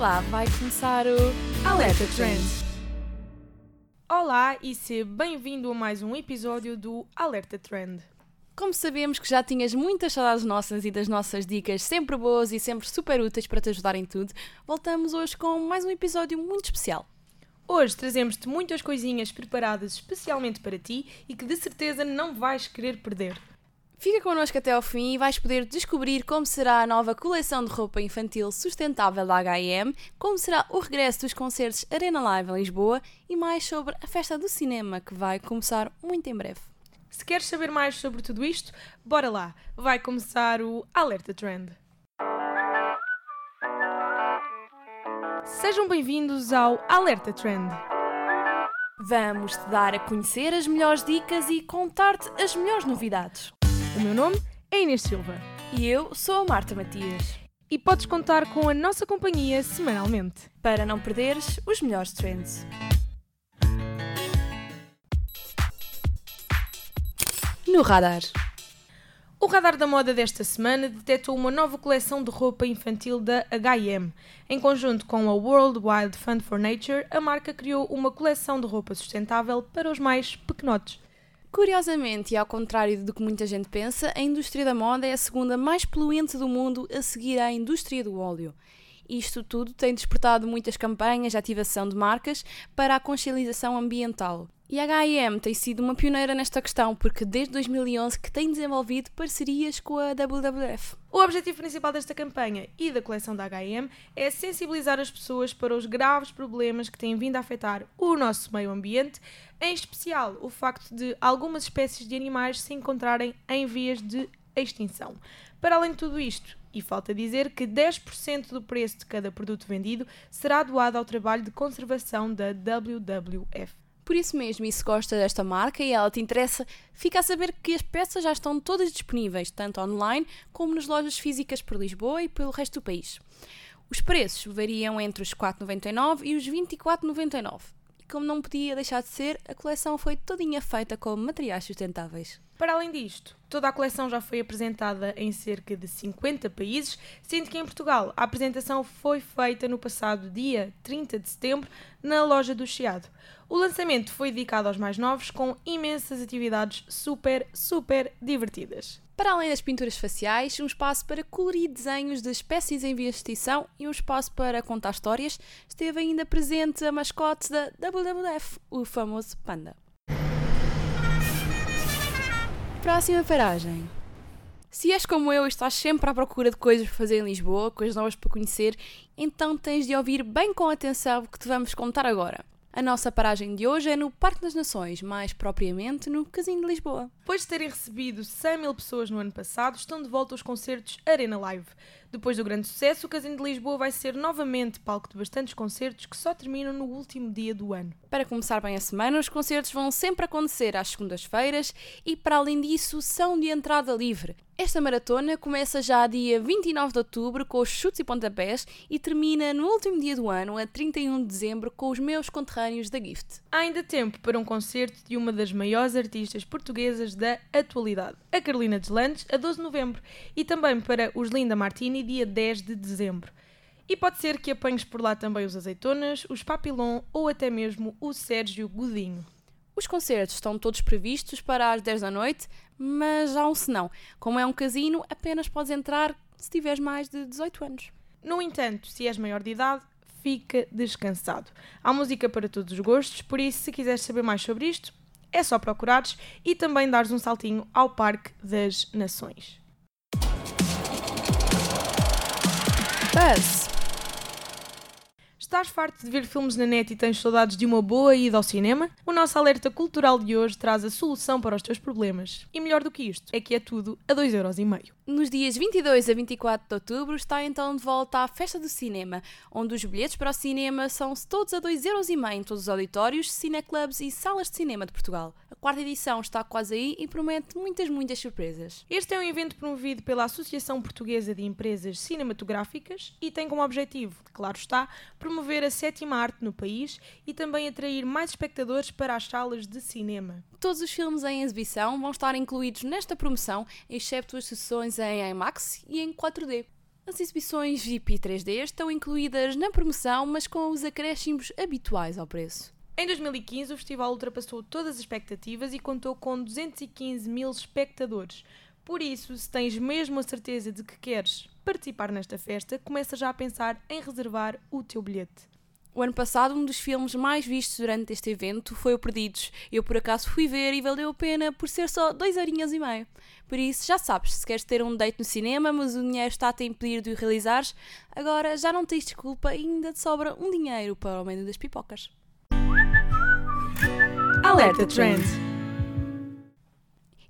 lá, vai começar o Alerta Trend. Olá e seja bem-vindo a mais um episódio do Alerta Trend. Como sabemos que já tinhas muitas saudades nossas e das nossas dicas sempre boas e sempre super úteis para te ajudar em tudo, voltamos hoje com mais um episódio muito especial. Hoje trazemos-te muitas coisinhas preparadas especialmente para ti e que de certeza não vais querer perder. Fica connosco até ao fim e vais poder descobrir como será a nova coleção de roupa infantil sustentável da H&M, como será o regresso dos concertos Arena Live em Lisboa e mais sobre a festa do cinema que vai começar muito em breve. Se queres saber mais sobre tudo isto, bora lá, vai começar o Alerta Trend. Sejam bem-vindos ao Alerta Trend. Vamos te dar a conhecer as melhores dicas e contar-te as melhores novidades. O meu nome é Inês Silva E eu sou a Marta Matias. e podes contar com a nossa companhia semanalmente. Para não perderes os melhores trends. No radar. O radar da moda desta semana detectou uma nova coleção de roupa infantil da H&M. Em conjunto com a World Wide Fund for Nature, a marca criou uma coleção de roupa sustentável para os mais pequenotes. Curiosamente, e ao contrário do que muita gente pensa, a indústria da moda é a segunda mais poluente do mundo a seguir à indústria do óleo. Isto tudo tem despertado muitas campanhas de ativação de marcas para a consciencialização ambiental. E a H&M tem sido uma pioneira nesta questão, porque desde 2011 que tem desenvolvido parcerias com a WWF. O objetivo principal desta campanha e da coleção da H&M é sensibilizar as pessoas para os graves problemas que têm vindo a afetar o nosso meio ambiente, em especial o facto de algumas espécies de animais se encontrarem em vias de extinção. Para além de tudo isto, e falta dizer que 10% do preço de cada produto vendido será doado ao trabalho de conservação da WWF. Por isso mesmo, e se gosta desta marca e ela te interessa, fica a saber que as peças já estão todas disponíveis, tanto online como nas lojas físicas por Lisboa e pelo resto do país. Os preços variam entre os 4,99 e os 24,99. E como não podia deixar de ser, a coleção foi todinha feita com materiais sustentáveis. Para além disto, toda a coleção já foi apresentada em cerca de 50 países, sendo que em Portugal a apresentação foi feita no passado dia 30 de setembro na loja do Chiado. O lançamento foi dedicado aos mais novos com imensas atividades super, super divertidas. Para além das pinturas faciais, um espaço para colorir desenhos de espécies em via de extinção e um espaço para contar histórias, esteve ainda presente a mascote da WWF, o famoso panda. Próxima paragem. Se és como eu e estás sempre à procura de coisas para fazer em Lisboa, coisas novas para conhecer, então tens de ouvir bem com atenção o que te vamos contar agora. A nossa paragem de hoje é no Parque das Nações, mais propriamente no Casino de Lisboa. Depois de terem recebido 100 mil pessoas no ano passado, estão de volta os concertos Arena Live. Depois do grande sucesso, o Casino de Lisboa vai ser novamente palco de bastantes concertos que só terminam no último dia do ano. Para começar bem a semana, os concertos vão sempre acontecer às segundas-feiras e, para além disso, são de entrada livre. Esta maratona começa já dia 29 de outubro com os chutes e pontapés e termina no último dia do ano, a 31 de dezembro, com os meus conterrâneos da Gift. Há ainda tempo para um concerto de uma das maiores artistas portuguesas da atualidade, a Carolina Deslandes, a 12 de novembro, e também para os Linda Martini, dia 10 de dezembro. E pode ser que apanhes por lá também os Azeitonas, os Papillon ou até mesmo o Sérgio Godinho. Os concertos estão todos previstos para as 10 da noite, mas há um senão. Como é um casino, apenas podes entrar se tiveres mais de 18 anos. No entanto, se és maior de idade, fica descansado. Há música para todos os gostos, por isso, se quiseres saber mais sobre isto, é só procurares e também dares um saltinho ao Parque das Nações. Buzz! Estás farto de ver filmes na net e tens saudades de uma boa ida ao cinema? O nosso alerta cultural de hoje traz a solução para os teus problemas. E melhor do que isto, é que é tudo a 2,5€. Nos dias 22 a 24 de outubro está então de volta a Festa do Cinema, onde os bilhetes para o cinema são todos a 2,5€ em todos os auditórios, cineclubs e salas de cinema de Portugal. A quarta edição está quase aí e promete muitas, muitas surpresas. Este é um evento promovido pela Associação Portuguesa de Empresas Cinematográficas e tem como objetivo, claro está, promover a sétima arte no país e também atrair mais espectadores para as salas de cinema. Todos os filmes em exibição vão estar incluídos nesta promoção, excepto as sessões em IMAX e em 4D. As exibições VIP 3D estão incluídas na promoção, mas com os acréscimos habituais ao preço. Em 2015, o festival ultrapassou todas as expectativas e contou com 215 mil espectadores. Por isso, se tens mesmo a certeza de que queres participar nesta festa, começa já a pensar em reservar o teu bilhete. O ano passado, um dos filmes mais vistos durante este evento foi o Perdidos. Eu, por acaso, fui ver e valeu a pena por ser só dois horinhas e meio. Por isso, já sabes, se queres ter um date no cinema, mas o dinheiro está a te impedir de o realizares, agora já não tens desculpa e ainda te sobra um dinheiro para o menu das pipocas. Alerta Trend!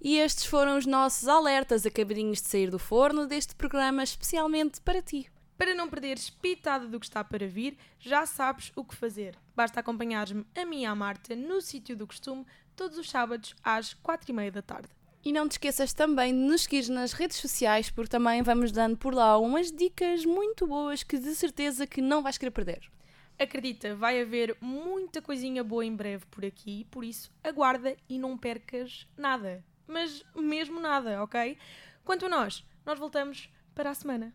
E estes foram os nossos alertas acabadinhos de sair do forno deste programa especialmente para ti. Para não perderes pitada do que está para vir, já sabes o que fazer. Basta acompanhares-me a mim e a Marta no sítio do costume todos os sábados às quatro e meia da tarde. E não te esqueças também de nos seguir nas redes sociais, porque também vamos dando por lá umas dicas muito boas que de certeza que não vais querer perder. Acredita, vai haver muita coisinha boa em breve por aqui, por isso aguarda e não percas nada. Mas mesmo nada, ok? Quanto a nós, nós voltamos para a semana.